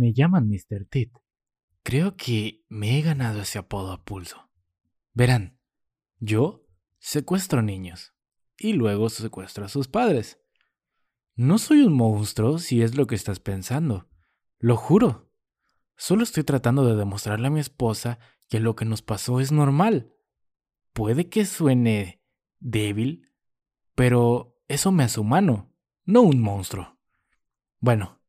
Me llaman Mr. Tit. Creo que me he ganado ese apodo a pulso. Verán, yo secuestro niños y luego secuestro a sus padres. No soy un monstruo si es lo que estás pensando. Lo juro. Solo estoy tratando de demostrarle a mi esposa que lo que nos pasó es normal. Puede que suene débil, pero eso me hace humano, no un monstruo. Bueno,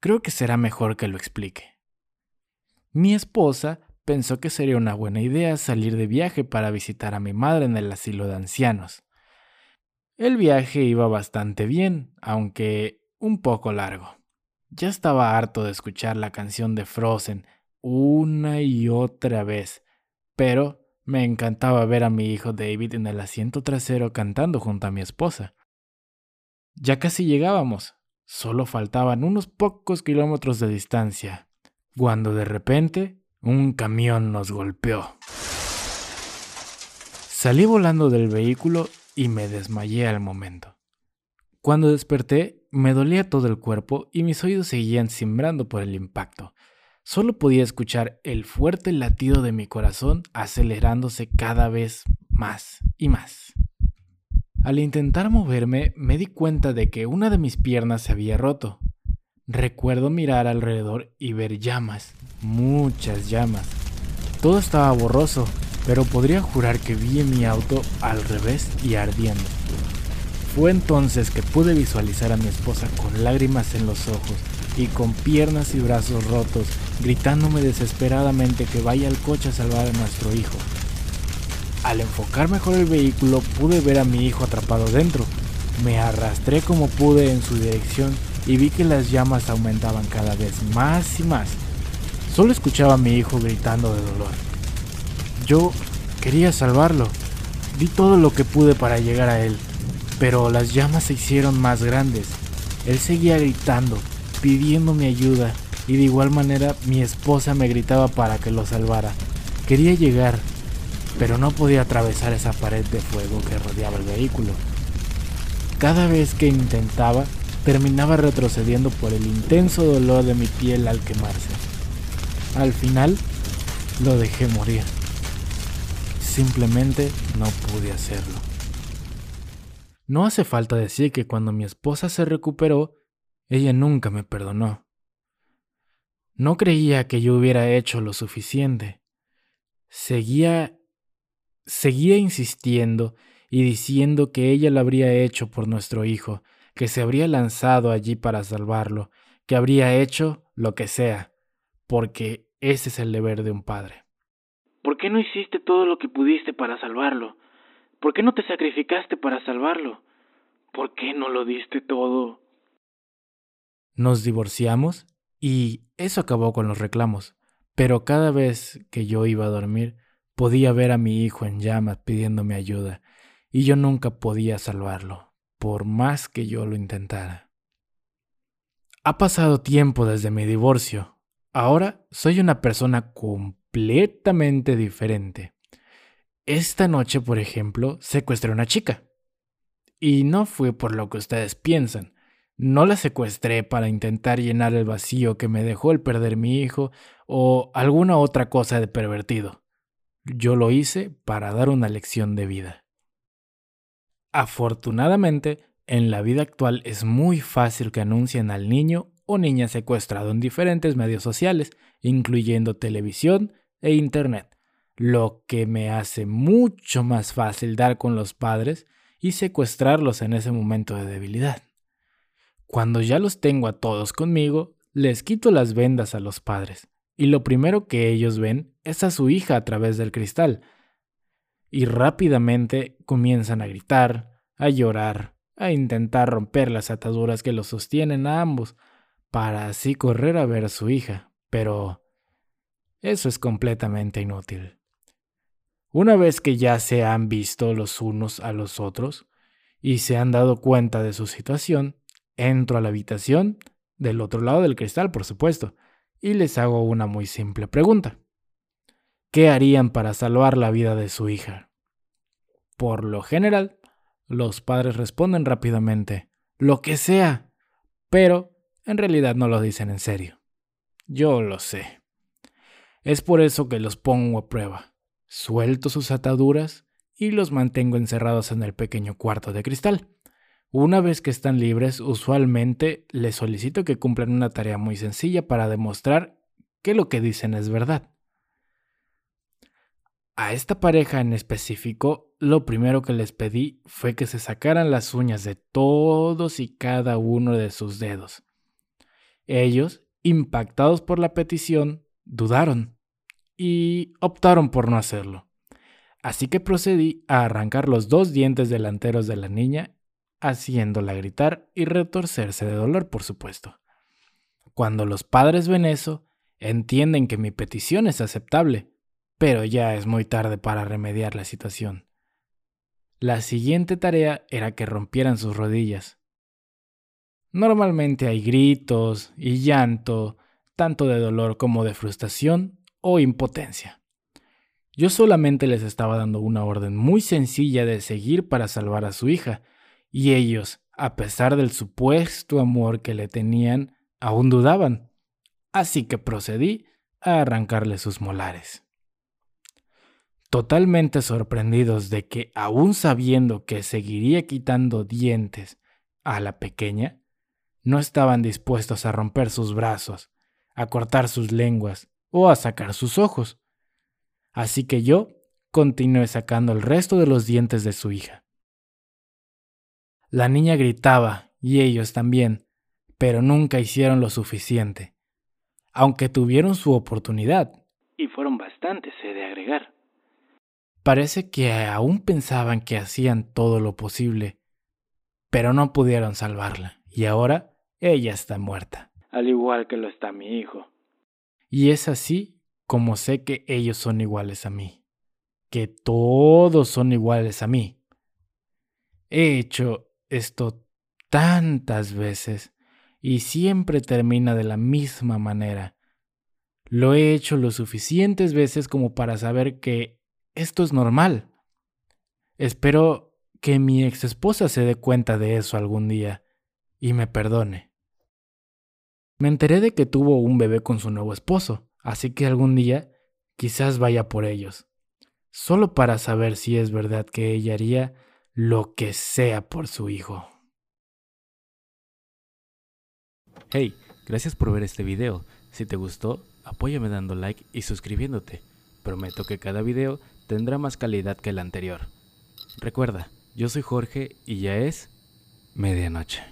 creo que será mejor que lo explique. Mi esposa pensó que sería una buena idea salir de viaje para visitar a mi madre en el asilo de ancianos. El viaje iba bastante bien, aunque un poco largo. Ya estaba harto de escuchar la canción de Frozen una y otra vez, pero me encantaba ver a mi hijo David en el asiento trasero cantando junto a mi esposa. Ya casi llegábamos, solo faltaban unos pocos kilómetros de distancia, cuando de repente un camión nos golpeó. Salí volando del vehículo y me desmayé al momento. Cuando desperté, me dolía todo el cuerpo y mis oídos seguían cimbrando por el impacto. Solo podía escuchar el fuerte latido de mi corazón acelerándose cada vez más y más. Al intentar moverme, me di cuenta de que una de mis piernas se había roto. Recuerdo mirar alrededor y ver llamas, muchas llamas. Todo estaba borroso, pero podría jurar que vi mi auto al revés y ardiendo. Fue entonces que pude visualizar a mi esposa con lágrimas en los ojos y con piernas y brazos rotos, gritándome desesperadamente que vaya al coche a salvar a nuestro hijo. Al enfocar mejor el vehículo pude ver a mi hijo atrapado dentro. Me arrastré como pude en su dirección y vi que las llamas aumentaban cada vez más y más. Solo escuchaba a mi hijo gritando de dolor. Yo quería salvarlo. Di todo lo que pude para llegar a él, pero las llamas se hicieron más grandes. Él seguía gritando, pidiendo mi ayuda y de igual manera mi esposa me gritaba para que lo salvara. Quería llegar, pero no podía atravesar esa pared de fuego que rodeaba el vehículo. Cada vez que intentaba, terminaba retrocediendo por el intenso dolor de mi piel al quemarse. Al final, lo dejé morir. Simplemente no pude hacerlo. No hace falta decir que cuando mi esposa se recuperó, ella nunca me perdonó. No creía que yo hubiera hecho lo suficiente. Seguía seguía insistiendo y diciendo que ella lo habría hecho por nuestro hijo, que se habría lanzado allí para salvarlo, que habría hecho lo que sea, porque ese es el deber de un padre. ¿Por qué no hiciste todo lo que pudiste para salvarlo? ¿Por qué no te sacrificaste para salvarlo? ¿Por qué no lo diste todo? Nos divorciamos y eso acabó con los reclamos. Pero cada vez que yo iba a dormir, podía ver a mi hijo en llamas pidiéndome ayuda, y yo nunca podía salvarlo, por más que yo lo intentara. Ha pasado tiempo desde mi divorcio. Ahora soy una persona completamente diferente. Esta noche, por ejemplo, secuestré a una chica. Y no fue por lo que ustedes piensan. No la secuestré para intentar llenar el vacío que me dejó el perder mi hijo o alguna otra cosa de pervertido. Yo lo hice para dar una lección de vida. Afortunadamente, en la vida actual es muy fácil que anuncien al niño o niña secuestrado en diferentes medios sociales, incluyendo televisión e internet, lo que me hace mucho más fácil dar con los padres y secuestrarlos en ese momento de debilidad. Cuando ya los tengo a todos conmigo, les quito las vendas a los padres, y lo primero que ellos ven es a su hija a través del cristal, y rápidamente comienzan a gritar, a llorar, a intentar romper las ataduras que los sostienen a ambos, para así correr a ver a su hija, pero eso es completamente inútil. Una vez que ya se han visto los unos a los otros y se han dado cuenta de su situación, Entro a la habitación, del otro lado del cristal, por supuesto, y les hago una muy simple pregunta. ¿Qué harían para salvar la vida de su hija? Por lo general, los padres responden rápidamente, lo que sea, pero en realidad no lo dicen en serio. yo lo sé. Es por eso que los pongo a prueba. Suelto sus ataduras y los mantengo encerrados en el pequeño cuarto de cristal. Una vez que están libres, usualmente les solicito que cumplan una tarea muy sencilla para demostrar que lo que dicen es verdad. A esta pareja en específico, lo primero que les pedí fue que se sacaran las uñas de todos y cada uno de sus dedos. Ellos, impactados por la petición, dudaron y optaron por no hacerlo. Así que procedí a arrancar los dos dientes delanteros de la niña haciéndola gritar y retorcerse de dolor, por supuesto. Cuando los padres ven eso, entienden que mi petición es aceptable, pero ya es muy tarde para remediar la situación. La siguiente tarea era que rompieran sus rodillas. Normalmente hay gritos y llanto, tanto de dolor como de frustración o impotencia. Yo solamente les estaba dando una orden muy sencilla de seguir para salvar a su hija, y ellos, a pesar del supuesto amor que le tenían, aún dudaban. Así que procedí a arrancarle sus molares. Totalmente sorprendidos de que, aún sabiendo que seguiría quitando dientes a la pequeña, no estaban dispuestos a romper sus brazos, a cortar sus lenguas o a sacar sus ojos. Así que yo continué sacando el resto de los dientes de su hija. La niña gritaba, y ellos también, pero nunca hicieron lo suficiente, aunque tuvieron su oportunidad. Y fueron bastantes, he de agregar. Parece que aún pensaban que hacían todo lo posible, pero no pudieron salvarla, y ahora ella está muerta. Al igual que lo está mi hijo. Y es así como sé que ellos son iguales a mí, que todos son iguales a mí. He hecho esto tantas veces y siempre termina de la misma manera. Lo he hecho lo suficientes veces como para saber que esto es normal. Espero que mi ex esposa se dé cuenta de eso algún día y me perdone. Me enteré de que tuvo un bebé con su nuevo esposo, así que algún día quizás vaya por ellos, solo para saber si es verdad que ella haría lo que sea por su hijo. Hey, gracias por ver este video. Si te gustó, apóyame dando like y suscribiéndote. Prometo que cada video tendrá más calidad que el anterior. Recuerda, yo soy Jorge y ya es medianoche.